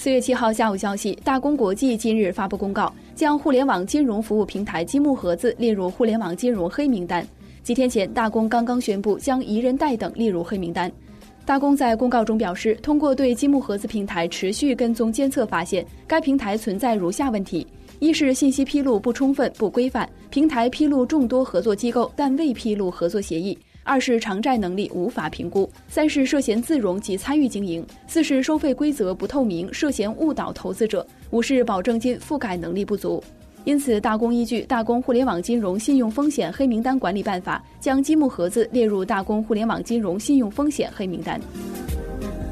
四月七号下午消息，大公国际今日发布公告，将互联网金融服务平台积木盒子列入互联网金融黑名单。几天前，大公刚刚宣布将宜人贷等列入黑名单。大公在公告中表示，通过对积木盒子平台持续跟踪监测，发现该平台存在如下问题：一是信息披露不充分、不规范，平台披露众多合作机构，但未披露合作协议。二是偿债能力无法评估，三是涉嫌自融及参与经营，四是收费规则不透明，涉嫌误导投资者，五是保证金覆盖能力不足。因此，大公依据《大公互联网金融信用风险黑名单管理办法》，将积木盒子列入大公互联网金融信用风险黑名单。